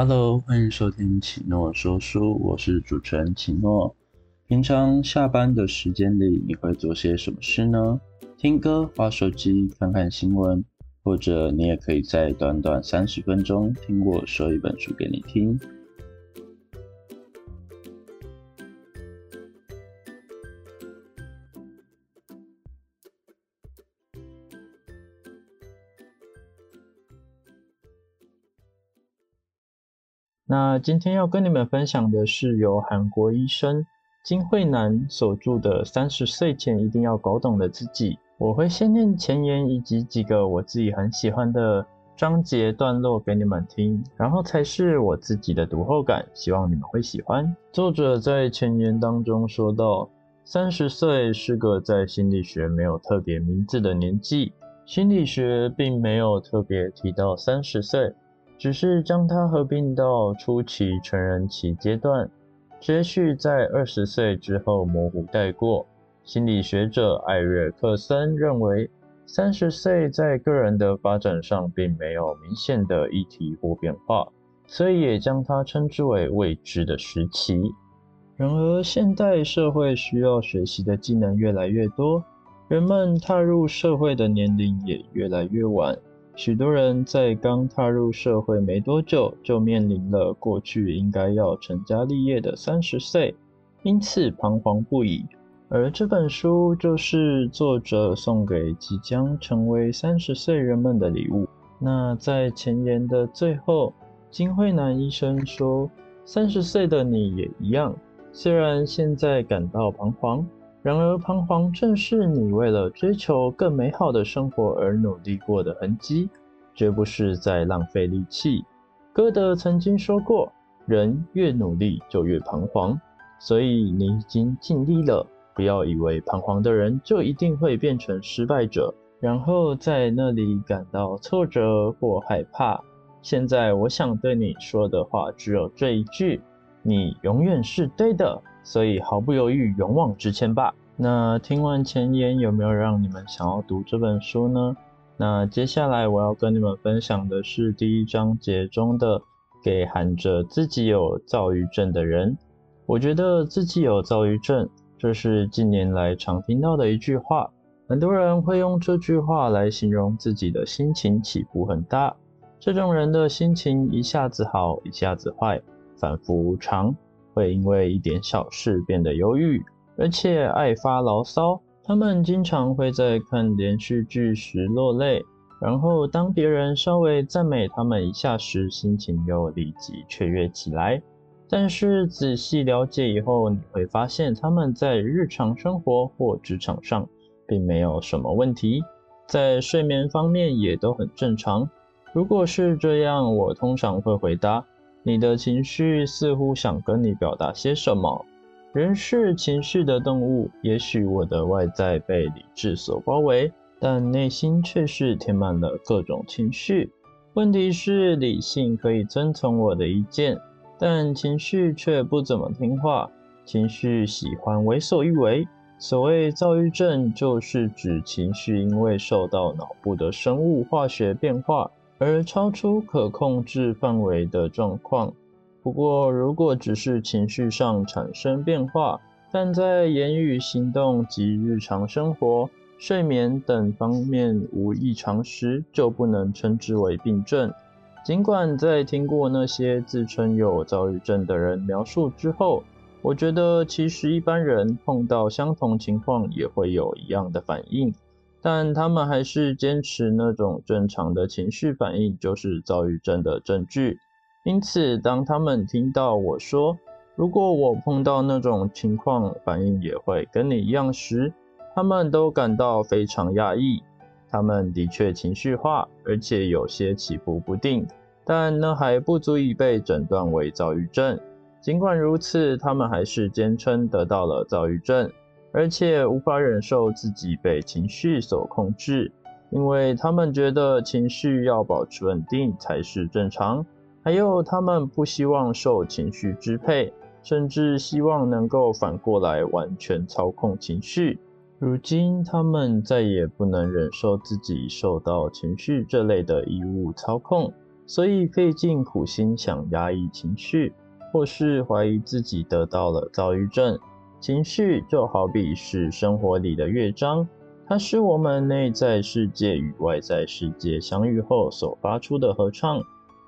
Hello，欢迎收听启诺说书，我是主持人启诺。平常下班的时间里，你会做些什么事呢？听歌、玩手机、看看新闻，或者你也可以在短短三十分钟听我说一本书给你听。那今天要跟你们分享的是由韩国医生金惠南所著的《三十岁前一定要搞懂的自己》。我会先念前言以及几个我自己很喜欢的章节段落给你们听，然后才是我自己的读后感，希望你们会喜欢。作者在前言当中说到，三十岁是个在心理学没有特别名字的年纪，心理学并没有特别提到三十岁。只是将它合并到初期成人期阶段，接续在二十岁之后模糊带过。心理学者艾瑞克森认为，三十岁在个人的发展上并没有明显的议题或变化，所以也将它称之为未知的时期。然而，现代社会需要学习的技能越来越多，人们踏入社会的年龄也越来越晚。许多人在刚踏入社会没多久，就面临了过去应该要成家立业的三十岁，因此彷徨不已。而这本书就是作者送给即将成为三十岁人们的礼物。那在前言的最后，金惠南医生说：“三十岁的你也一样，虽然现在感到彷徨。”然而，彷徨正是你为了追求更美好的生活而努力过的痕迹，绝不是在浪费力气。歌德曾经说过：“人越努力就越彷徨。”所以你已经尽力了，不要以为彷徨的人就一定会变成失败者，然后在那里感到挫折或害怕。现在，我想对你说的话只有这一句：你永远是对的。所以毫不犹豫，勇往直前吧。那听完前言，有没有让你们想要读这本书呢？那接下来我要跟你们分享的是第一章节中的“给喊着自己有躁郁症的人”。我觉得自己有躁郁症，这是近年来常听到的一句话。很多人会用这句话来形容自己的心情起伏很大。这种人的心情一下子好，一下子坏，反复无常。会因为一点小事变得忧郁，而且爱发牢骚。他们经常会在看连续剧时落泪，然后当别人稍微赞美他们一下时，心情又立即雀跃起来。但是仔细了解以后，你会发现他们在日常生活或职场上并没有什么问题，在睡眠方面也都很正常。如果是这样，我通常会回答。你的情绪似乎想跟你表达些什么。人是情绪的动物，也许我的外在被理智所包围，但内心却是填满了各种情绪。问题是，理性可以遵从我的意见，但情绪却不怎么听话。情绪喜欢为所欲为。所谓躁郁症，就是指情绪因为受到脑部的生物化学变化。而超出可控制范围的状况。不过，如果只是情绪上产生变化，但在言语、行动及日常生活、睡眠等方面无异常时，就不能称之为病症。尽管在听过那些自称有躁郁症的人描述之后，我觉得其实一般人碰到相同情况也会有一样的反应。但他们还是坚持那种正常的情绪反应就是躁郁症的证据。因此，当他们听到我说“如果我碰到那种情况，反应也会跟你一样”时，他们都感到非常压抑。他们的确情绪化，而且有些起伏不定，但那还不足以被诊断为躁郁症。尽管如此，他们还是坚称得到了躁郁症。而且无法忍受自己被情绪所控制，因为他们觉得情绪要保持稳定才是正常。还有，他们不希望受情绪支配，甚至希望能够反过来完全操控情绪。如今，他们再也不能忍受自己受到情绪这类的义务操控，所以费尽苦心想压抑情绪，或是怀疑自己得到了躁郁症。情绪就好比是生活里的乐章，它是我们内在世界与外在世界相遇后所发出的合唱，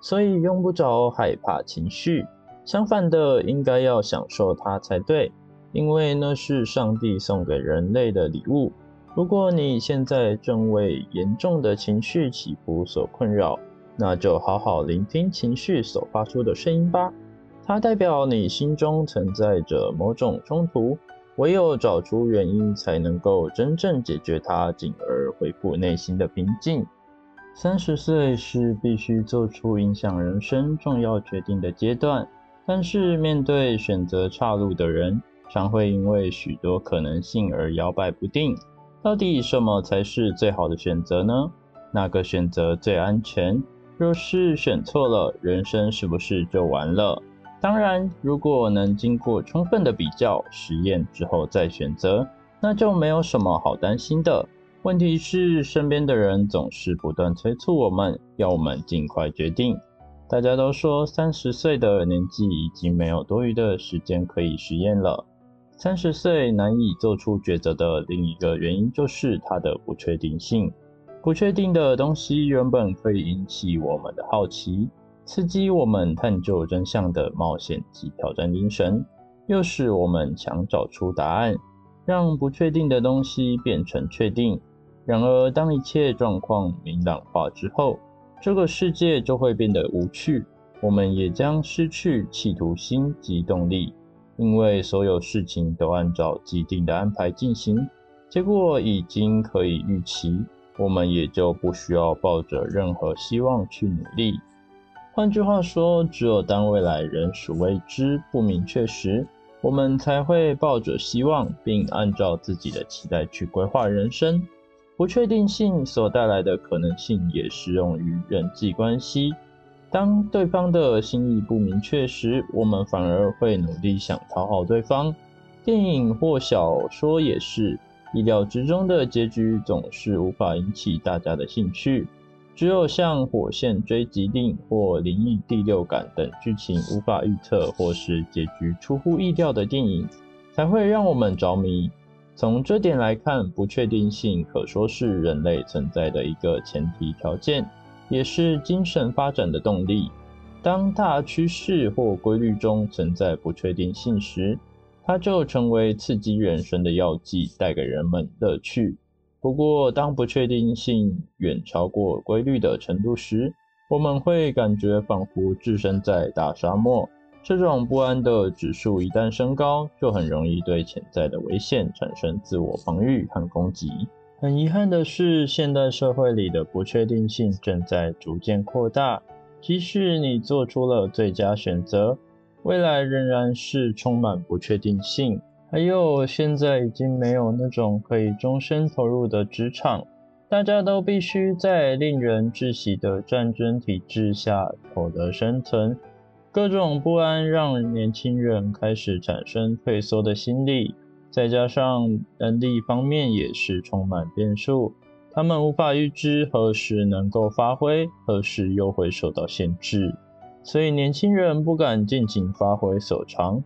所以用不着害怕情绪。相反的，应该要享受它才对，因为那是上帝送给人类的礼物。如果你现在正为严重的情绪起伏所困扰，那就好好聆听情绪所发出的声音吧。它代表你心中存在着某种冲突，唯有找出原因，才能够真正解决它，进而恢复内心的平静。三十岁是必须做出影响人生重要决定的阶段，但是面对选择岔路的人，常会因为许多可能性而摇摆不定。到底什么才是最好的选择呢？哪个选择最安全？若是选错了，人生是不是就完了？当然，如果能经过充分的比较实验之后再选择，那就没有什么好担心的。问题是，身边的人总是不断催促我们，要我们尽快决定。大家都说，三十岁的年纪已经没有多余的时间可以实验了。三十岁难以做出抉择的另一个原因，就是它的不确定性。不确定的东西原本可以引起我们的好奇，刺激我们探究真相的冒险及挑战精神，又使我们想找出答案，让不确定的东西变成确定。然而，当一切状况明朗化之后，这个世界就会变得无趣，我们也将失去企图心及动力，因为所有事情都按照既定的安排进行，结果已经可以预期。我们也就不需要抱着任何希望去努力。换句话说，只有当未来仍属未知、不明确时，我们才会抱着希望，并按照自己的期待去规划人生。不确定性所带来的可能性也适用于人际关系。当对方的心意不明确时，我们反而会努力想讨好对方。电影或小说也是。意料之中的结局总是无法引起大家的兴趣，只有像《火线追击令》或《灵异第六感》等剧情无法预测或是结局出乎意料的电影，才会让我们着迷。从这点来看，不确定性可说是人类存在的一个前提条件，也是精神发展的动力。当大趋势或规律中存在不确定性时，它就成为刺激人生的药剂，带给人们乐趣。不过，当不确定性远超过规律的程度时，我们会感觉仿佛置身在大沙漠。这种不安的指数一旦升高，就很容易对潜在的危险产生自我防御和攻击。很遗憾的是，现代社会里的不确定性正在逐渐扩大。即使你做出了最佳选择，未来仍然是充满不确定性，还有现在已经没有那种可以终身投入的职场，大家都必须在令人窒息的战争体制下获得生存。各种不安让年轻人开始产生退缩的心理，再加上能力方面也是充满变数，他们无法预知何时能够发挥，何时又会受到限制。所以年轻人不敢尽情发挥所长，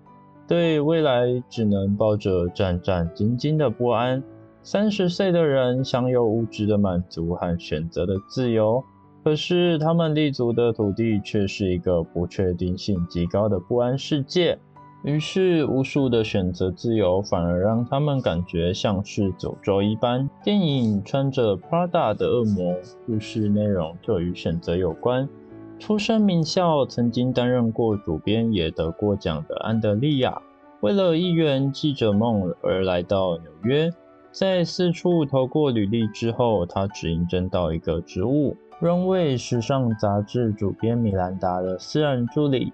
对未来只能抱着战战兢兢的不安。三十岁的人享有物质的满足和选择的自由，可是他们立足的土地却是一个不确定性极高的不安世界。于是，无数的选择自由反而让他们感觉像是诅咒一般。电影《穿着 Prada 的恶魔》故事内容就与选择有关。出身名校，曾经担任过主编，也得过奖的安德利亚，为了一圆记者梦而来到纽约。在四处投过履历之后，他只应征到一个职务——荣位时尚杂志主编米兰达的私人助理。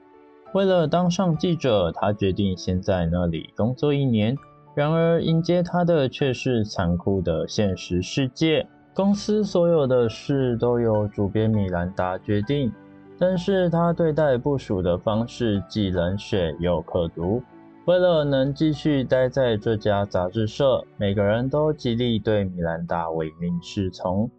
为了当上记者，他决定先在那里工作一年。然而，迎接他的却是残酷的现实世界。公司所有的事都由主编米兰达决定。但是他对待部署的方式既冷血又刻毒。为了能继续待在这家杂志社，每个人都极力对米兰达唯命是从。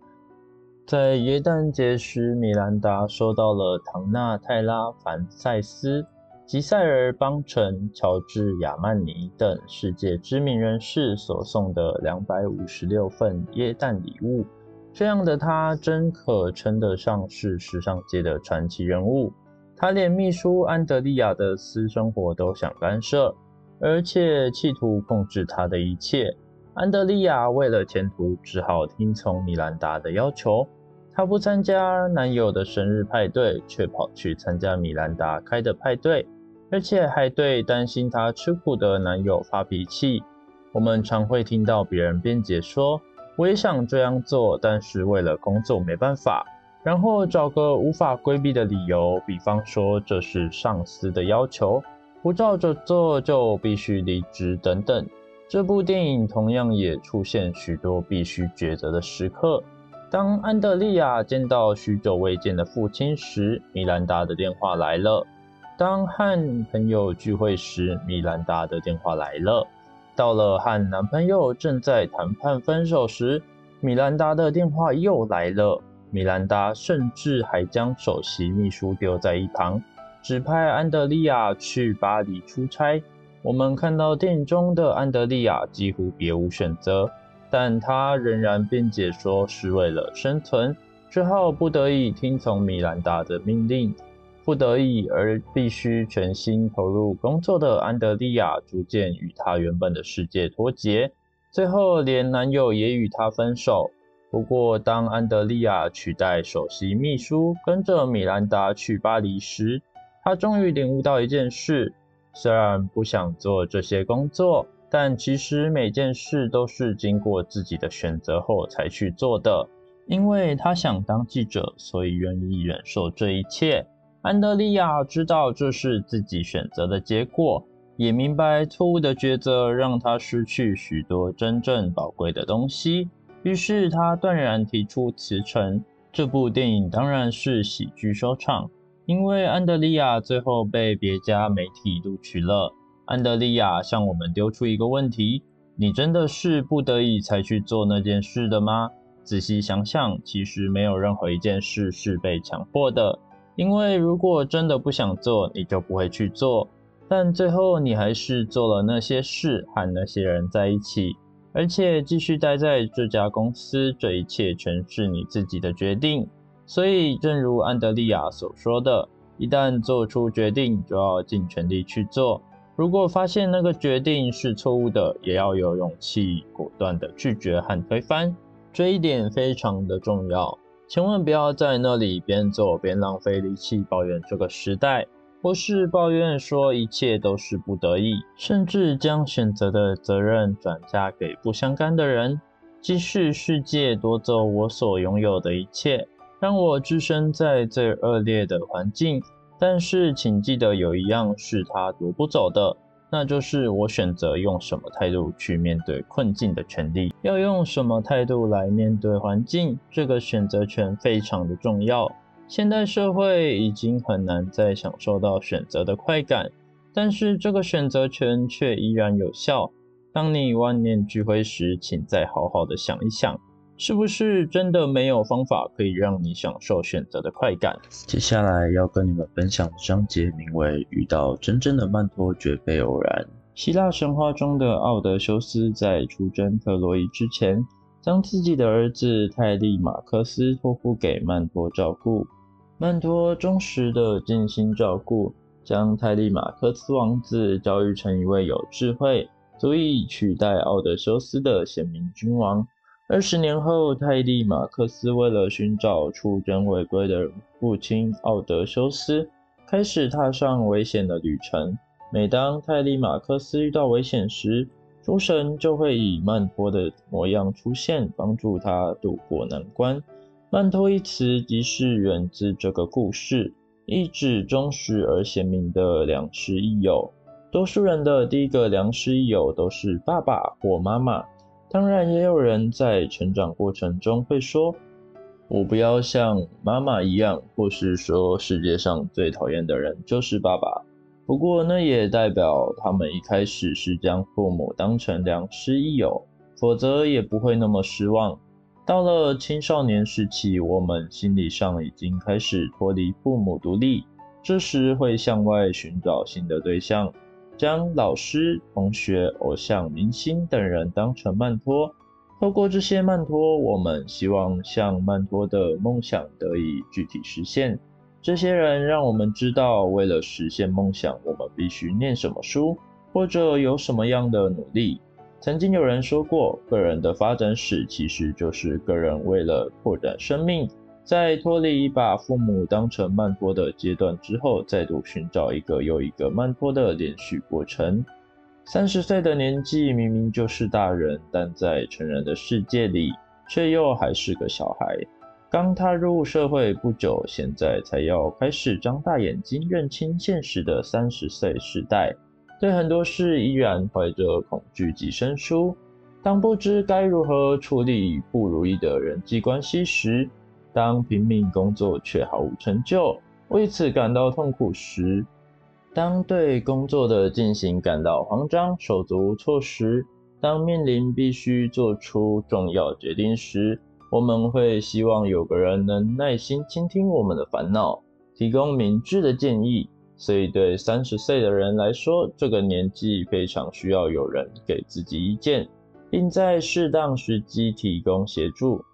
在耶诞节时，米兰达收到了唐纳泰拉凡塞斯、吉塞尔邦辰、乔治亚曼尼等世界知名人士所送的两百五十六份耶诞礼物。这样的他，真可称得上是时尚界的传奇人物。他连秘书安德利亚的私生活都想干涉，而且企图控制他的一切。安德利亚为了前途，只好听从米兰达的要求。她不参加男友的生日派对，却跑去参加米兰达开的派对，而且还对担心她吃苦的男友发脾气。我们常会听到别人辩解说：“我也想这样做，但是为了工作没办法。”然后找个无法规避的理由，比方说这是上司的要求，不照着做就必须离职等等。这部电影同样也出现许多必须抉择的时刻。当安德利亚见到许久未见的父亲时，米兰达的电话来了；当和朋友聚会时，米兰达的电话来了；到了和男朋友正在谈判分手时，米兰达的电话又来了。米兰达甚至还将首席秘书丢在一旁，指派安德利亚去巴黎出差。我们看到电影中的安德利亚几乎别无选择，但他仍然辩解说是为了生存，之后不得已听从米兰达的命令。不得已而必须全心投入工作的安德利亚，逐渐与他原本的世界脱节，最后连男友也与她分手。不过，当安德利亚取代首席秘书，跟着米兰达去巴黎时，她终于领悟到一件事。虽然不想做这些工作，但其实每件事都是经过自己的选择后才去做的。因为他想当记者，所以愿意忍受这一切。安德利亚知道这是自己选择的结果，也明白错误的抉择让他失去许多真正宝贵的东西。于是他断然提出辞呈。这部电影当然是喜剧收场。因为安德利亚最后被别家媒体录取了。安德利亚向我们丢出一个问题：你真的是不得已才去做那件事的吗？仔细想想，其实没有任何一件事是被强迫的。因为如果真的不想做，你就不会去做。但最后你还是做了那些事，和那些人在一起，而且继续待在这家公司。这一切全是你自己的决定。所以，正如安德利亚所说的，一旦做出决定，就要尽全力去做。如果发现那个决定是错误的，也要有勇气果断的拒绝和推翻。这一点非常的重要，千万不要在那里边走边浪费力气抱怨这个时代，或是抱怨说一切都是不得已，甚至将选择的责任转嫁给不相干的人。即使世界夺走我所拥有的一切。让我置身在最恶劣的环境，但是请记得有一样是他夺不走的，那就是我选择用什么态度去面对困境的权利。要用什么态度来面对环境，这个选择权非常的重要。现代社会已经很难再享受到选择的快感，但是这个选择权却依然有效。当你万念俱灰时，请再好好的想一想。是不是真的没有方法可以让你享受选择的快感？接下来要跟你们分享的章节名为《遇到真正的曼托绝非偶然》。希腊神话中的奥德修斯在出征特洛伊之前，将自己的儿子泰利马克斯托付给曼托照顾。曼托忠实的尽心照顾，将泰利马克斯王子教育成一位有智慧、足以取代奥德修斯的贤明君王。二十年后，泰利马克斯为了寻找出征未归的父亲奥德修斯，开始踏上危险的旅程。每当泰利马克斯遇到危险时，诸神就会以曼托的模样出现，帮助他渡过难关。曼托一词即是源自这个故事，意指忠实而贤明的良师益友。多数人的第一个良师益友都是爸爸或妈妈。当然，也有人在成长过程中会说：“我不要像妈妈一样，或是说世界上最讨厌的人就是爸爸。”不过，那也代表他们一开始是将父母当成良师益友，否则也不会那么失望。到了青少年时期，我们心理上已经开始脱离父母独立，这时会向外寻找新的对象，将老师、同学、偶像、明星等人当成曼托。透过这些曼托，我们希望向曼托的梦想得以具体实现。这些人让我们知道，为了实现梦想，我们必须念什么书，或者有什么样的努力。曾经有人说过，个人的发展史其实就是个人为了拓展生命，在脱离把父母当成曼托的阶段之后，再度寻找一个又一个曼托的连续过程。三十岁的年纪明明就是大人，但在成人的世界里，却又还是个小孩。刚踏入社会不久，现在才要开始张大眼睛认清现实的三十岁时代。对很多事依然怀着恐惧及生疏。当不知该如何处理不如意的人际关系时，当拼命工作却毫无成就，为此感到痛苦时，当对工作的进行感到慌张、手足无措时，当面临必须做出重要决定时，我们会希望有个人能耐心倾听我们的烦恼，提供明智的建议。所以，对三十岁的人来说，这个年纪非常需要有人给自己意见，并在适当时机提供协助。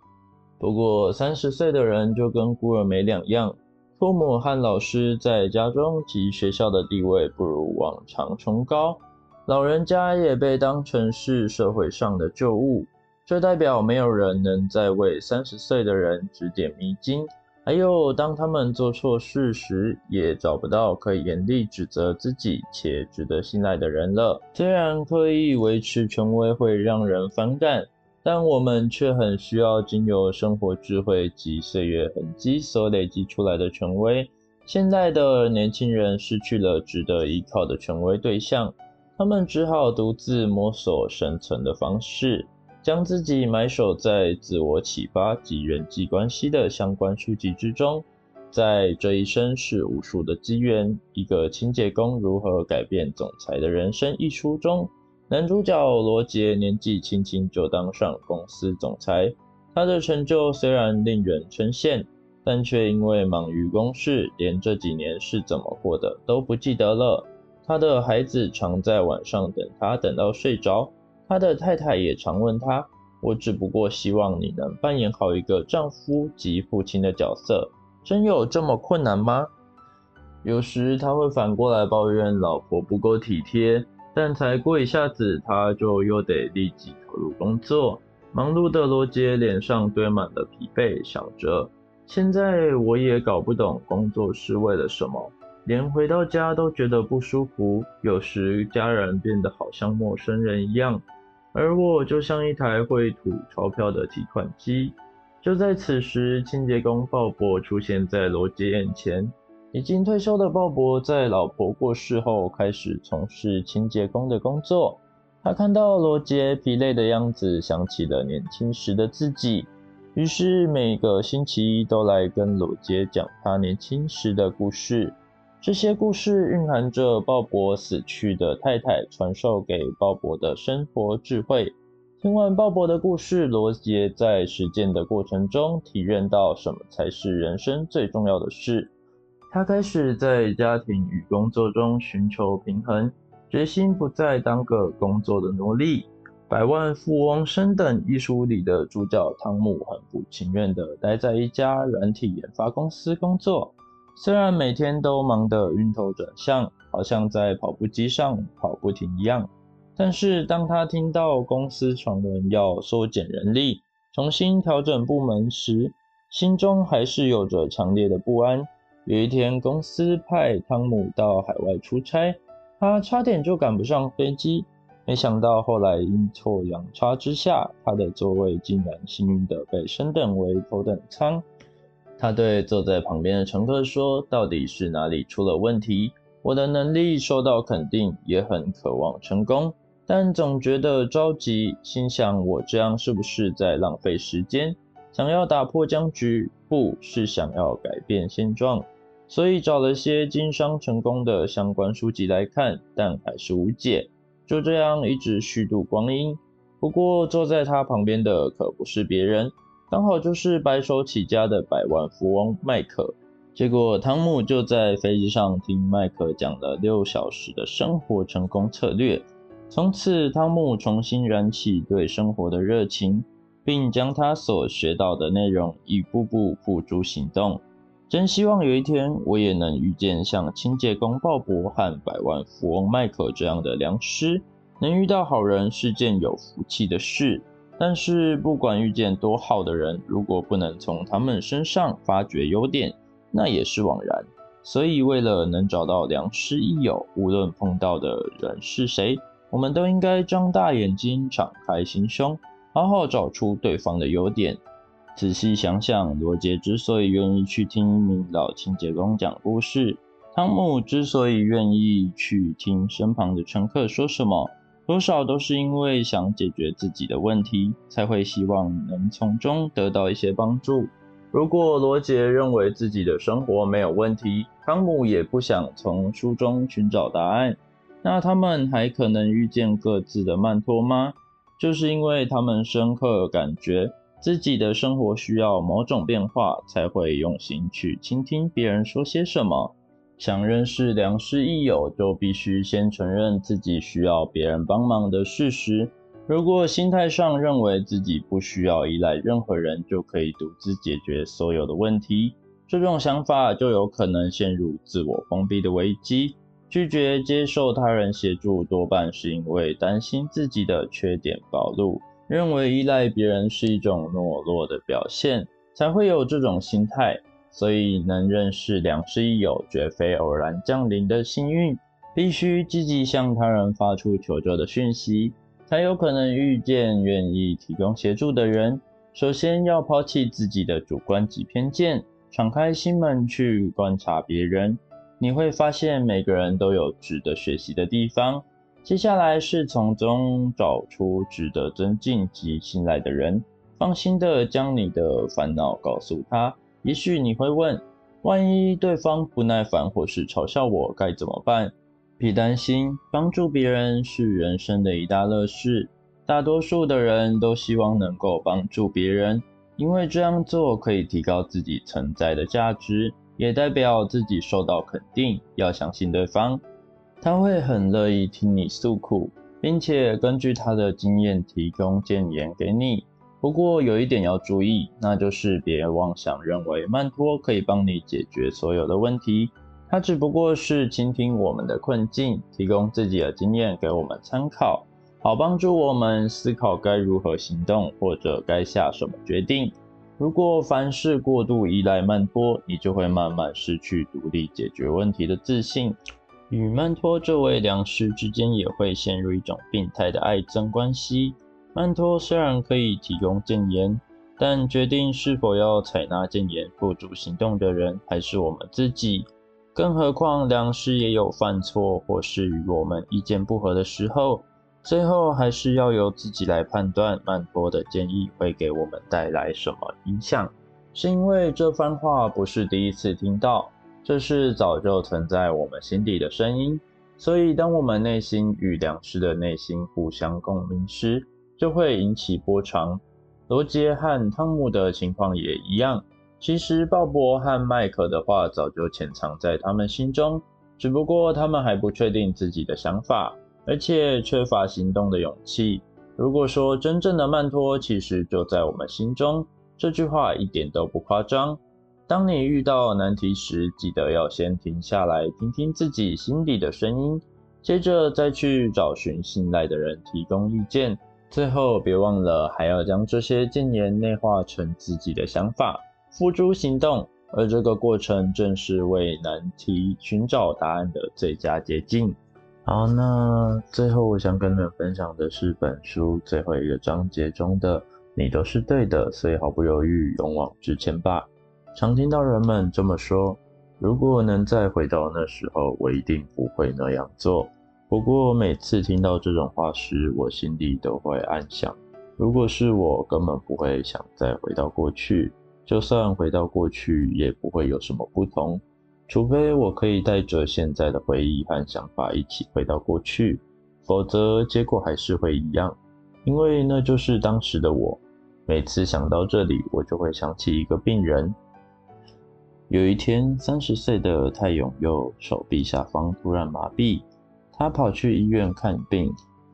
不过，三十岁的人就跟孤儿没两样，父母和老师在家中及学校的地位不如往常崇高，老人家也被当成是社会上的旧物。这代表没有人能再为三十岁的人指点迷津。还有，当他们做错事时，也找不到可以严厉指责自己且值得信赖的人了。虽然刻意维持权威会让人反感，但我们却很需要经由生活智慧及岁月痕迹所累积出来的权威。现在的年轻人失去了值得依靠的权威对象，他们只好独自摸索生存的方式。将自己埋首在自我启发及人际关系的相关书籍之中，在这一生是无数的机缘。一个清洁工如何改变总裁的人生一书中，男主角罗杰年纪轻轻就当上公司总裁，他的成就虽然令人称羡，但却因为忙于公事，连这几年是怎么过的都不记得了。他的孩子常在晚上等他，等到睡着。他的太太也常问他：“我只不过希望你能扮演好一个丈夫及父亲的角色，真有这么困难吗？”有时他会反过来抱怨老婆不够体贴，但才过一下子，他就又得立即投入工作。忙碌的罗杰脸上堆满了疲惫，想着：“现在我也搞不懂工作是为了什么。”连回到家都觉得不舒服，有时家人变得好像陌生人一样。而我就像一台会吐钞票的提款机。就在此时，清洁工鲍勃出现在罗杰眼前。已经退休的鲍勃在老婆过世后开始从事清洁工的工作。他看到罗杰疲累的样子，想起了年轻时的自己，于是每个星期一都来跟罗杰讲他年轻时的故事。这些故事蕴含着鲍勃死去的太太传授给鲍勃的生活智慧。听完鲍勃的故事，罗杰在实践的过程中体认到什么才是人生最重要的事。他开始在家庭与工作中寻求平衡，决心不再当个工作的奴隶。《百万富翁升等》一书里的主角汤姆很不情愿地待在一家软体研发公司工作。虽然每天都忙得晕头转向，好像在跑步机上跑不停一样，但是当他听到公司传闻要缩减人力、重新调整部门时，心中还是有着强烈的不安。有一天，公司派汤姆到海外出差，他差点就赶不上飞机，没想到后来阴错阳差之下，他的座位竟然幸运地被升等为头等舱。他对坐在旁边的乘客说：“到底是哪里出了问题？我的能力受到肯定，也很渴望成功，但总觉得着急。心想：我这样是不是在浪费时间？想要打破僵局，不是想要改变现状。所以找了些经商成功的相关书籍来看，但还是无解。就这样一直虚度光阴。不过坐在他旁边的可不是别人。”刚好就是白手起家的百万富翁麦克。结果汤姆就在飞机上听麦克讲了六小时的生活成功策略。从此，汤姆重新燃起对生活的热情，并将他所学到的内容一步步付诸行动。真希望有一天，我也能遇见像清洁工鲍勃和百万富翁迈克这样的良师。能遇到好人是件有福气的事。但是，不管遇见多好的人，如果不能从他们身上发掘优点，那也是枉然。所以，为了能找到良师益友，无论碰到的人是谁，我们都应该张大眼睛，敞开心胸，好好找出对方的优点。仔细想想，罗杰之所以愿意去听一名老清洁工讲故事，汤姆之所以愿意去听身旁的乘客说什么，多少都是因为想解决自己的问题，才会希望能从中得到一些帮助。如果罗杰认为自己的生活没有问题，汤姆也不想从书中寻找答案，那他们还可能遇见各自的曼托吗？就是因为他们深刻感觉自己的生活需要某种变化，才会用心去倾听别人说些什么。想认识良师益友，就必须先承认自己需要别人帮忙的事实。如果心态上认为自己不需要依赖任何人就可以独自解决所有的问题，这种想法就有可能陷入自我封闭的危机。拒绝接受他人协助，多半是因为担心自己的缺点暴露，认为依赖别人是一种懦弱的表现，才会有这种心态。所以，能认识良师益友，绝非偶然降临的幸运，必须积极向他人发出求救的讯息。才有可能遇见愿意提供协助的人。首先要抛弃自己的主观及偏见，敞开心门去观察别人，你会发现每个人都有值得学习的地方。接下来是从中找出值得尊敬及信赖的人，放心的将你的烦恼告诉他。也许你会问：万一对方不耐烦或是嘲笑我，该怎么办？别担心，帮助别人是人生的一大乐事。大多数的人都希望能够帮助别人，因为这样做可以提高自己存在的价值，也代表自己受到肯定。要相信对方，他会很乐意听你诉苦，并且根据他的经验提供建言给你。不过有一点要注意，那就是别妄想认为曼托可以帮你解决所有的问题。他只不过是倾听我们的困境，提供自己的经验给我们参考，好帮助我们思考该如何行动或者该下什么决定。如果凡事过度依赖曼托，你就会慢慢失去独立解决问题的自信，与曼托这位良师之间也会陷入一种病态的爱憎关系。曼托虽然可以提供谏言，但决定是否要采纳谏言付诸行动的人还是我们自己。更何况良师也有犯错或是与我们意见不合的时候，最后还是要由自己来判断曼托的建议会给我们带来什么影响。是因为这番话不是第一次听到，这是早就存在我们心底的声音。所以当我们内心与良师的内心互相共鸣时，就会引起波长。罗杰和汤姆的情况也一样。其实鲍勃和麦克的话早就潜藏在他们心中，只不过他们还不确定自己的想法，而且缺乏行动的勇气。如果说真正的曼托其实就在我们心中，这句话一点都不夸张。当你遇到难题时，记得要先停下来，听听自己心底的声音，接着再去找寻信赖的人提供意见。最后别忘了还要将这些谏言内化成自己的想法。付诸行动，而这个过程正是为难题寻找答案的最佳捷径。好，那最后我想跟你们分享的是本书最后一个章节中的“你都是对的，所以毫不犹豫勇往直前吧”。常听到人们这么说，如果能再回到那时候，我一定不会那样做。不过每次听到这种话时，我心里都会暗想：如果是我，根本不会想再回到过去。就算回到过去，也不会有什么不同，除非我可以带着现在的回忆和想法一起回到过去，否则结果还是会一样，因为那就是当时的我。每次想到这里，我就会想起一个病人。有一天，三十岁的泰勇右手臂下方突然麻痹，他跑去医院看病，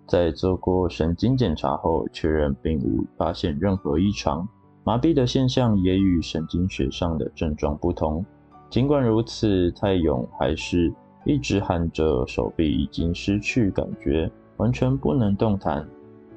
在做过神经检查后，确认并无发现任何异常。麻痹的现象也与神经学上的症状不同。尽管如此，泰勇还是一直喊着手臂已经失去感觉，完全不能动弹。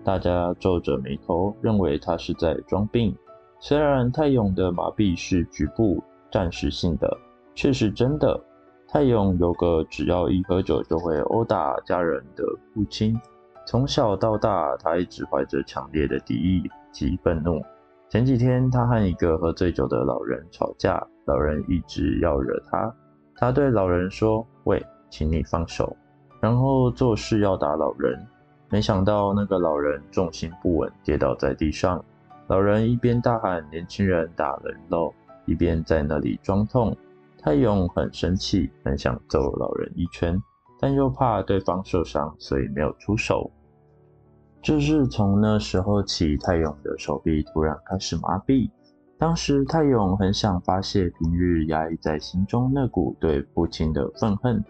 大家皱着眉头，认为他是在装病。虽然泰勇的麻痹是局部、暂时性的，却是真的。泰勇有个只要一喝酒就会殴打家人的父亲，从小到大，他一直怀着强烈的敌意及愤怒。前几天，他和一个喝醉酒的老人吵架，老人一直要惹他。他对老人说：“喂，请你放手。”然后做事要打老人。没想到那个老人重心不稳，跌倒在地上。老人一边大喊“年轻人打人喽”，一边在那里装痛。泰勇很生气，很想揍老人一拳，但又怕对方受伤，所以没有出手。就是从那时候起，泰勇的手臂突然开始麻痹。当时泰勇很想发泄平日压抑在心中那股对父亲的愤恨，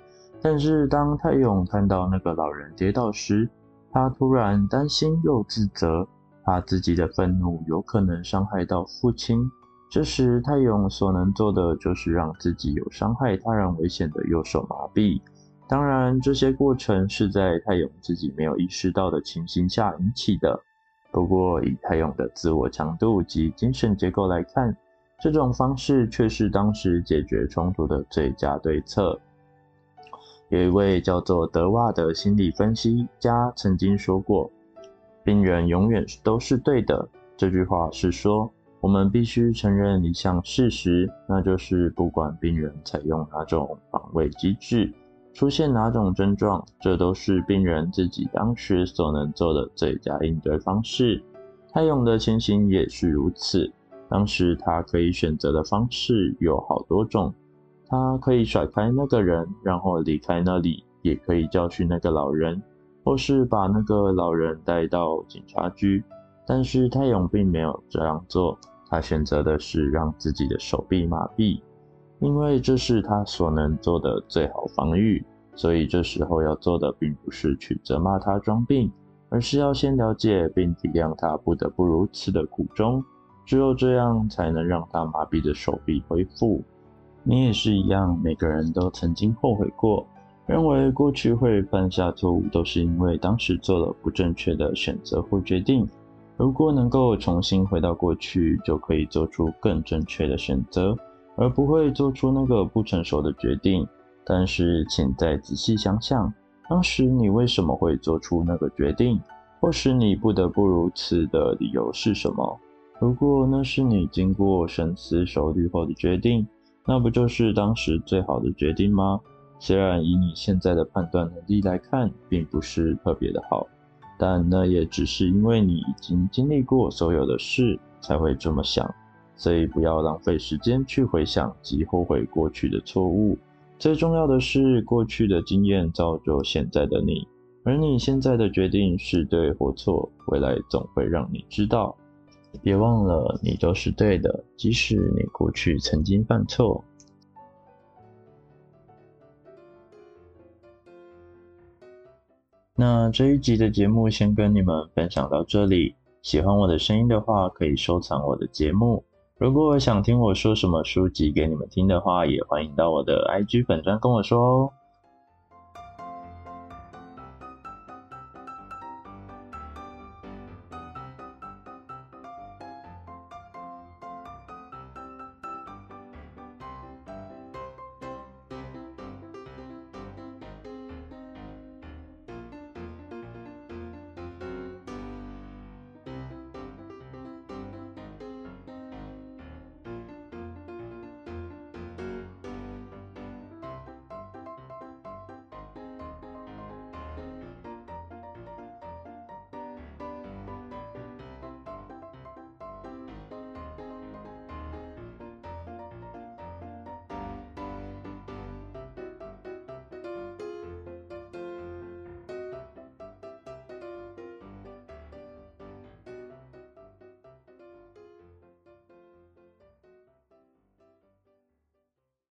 但是当泰勇看到那个老人跌倒时，他突然担心又自责，怕自己的愤怒有可能伤害到父亲。这时，泰勇所能做的就是让自己有伤害他人危险的右手麻痹。当然，这些过程是在泰勇自己没有意识到的情形下引起的。不过，以泰勇的自我强度及精神结构来看，这种方式却是当时解决冲突的最佳对策。有一位叫做德瓦的心理分析家曾经说过：“病人永远都是对的。”这句话是说，我们必须承认一项事实，那就是不管病人采用哪种防卫机制，出现哪种症状，这都是病人自己当时所能做的最佳应对方式。泰勇的情形也是如此，当时他可以选择的方式有好多种。他可以甩开那个人，然后离开那里；也可以教训那个老人，或是把那个老人带到警察局。但是泰勇并没有这样做，他选择的是让自己的手臂麻痹，因为这是他所能做的最好防御。所以这时候要做的并不是去责骂他装病，而是要先了解并体谅他不得不如此的苦衷。只有这样，才能让他麻痹的手臂恢复。你也是一样，每个人都曾经后悔过，认为过去会犯下错误，都是因为当时做了不正确的选择或决定。如果能够重新回到过去，就可以做出更正确的选择，而不会做出那个不成熟的决定。但是，请再仔细想想，当时你为什么会做出那个决定，或是你不得不如此的理由是什么？如果那是你经过深思熟虑后的决定，那不就是当时最好的决定吗？虽然以你现在的判断能力来看，并不是特别的好，但那也只是因为你已经经历过所有的事才会这么想。所以不要浪费时间去回想及后悔过去的错误。最重要的是，过去的经验造就现在的你，而你现在的决定是对或错，未来总会让你知道。别忘了，你都是对的，即使你过去曾经犯错。那这一集的节目先跟你们分享到这里。喜欢我的声音的话，可以收藏我的节目。如果想听我说什么书籍给你们听的话，也欢迎到我的 IG 粉专跟我说哦。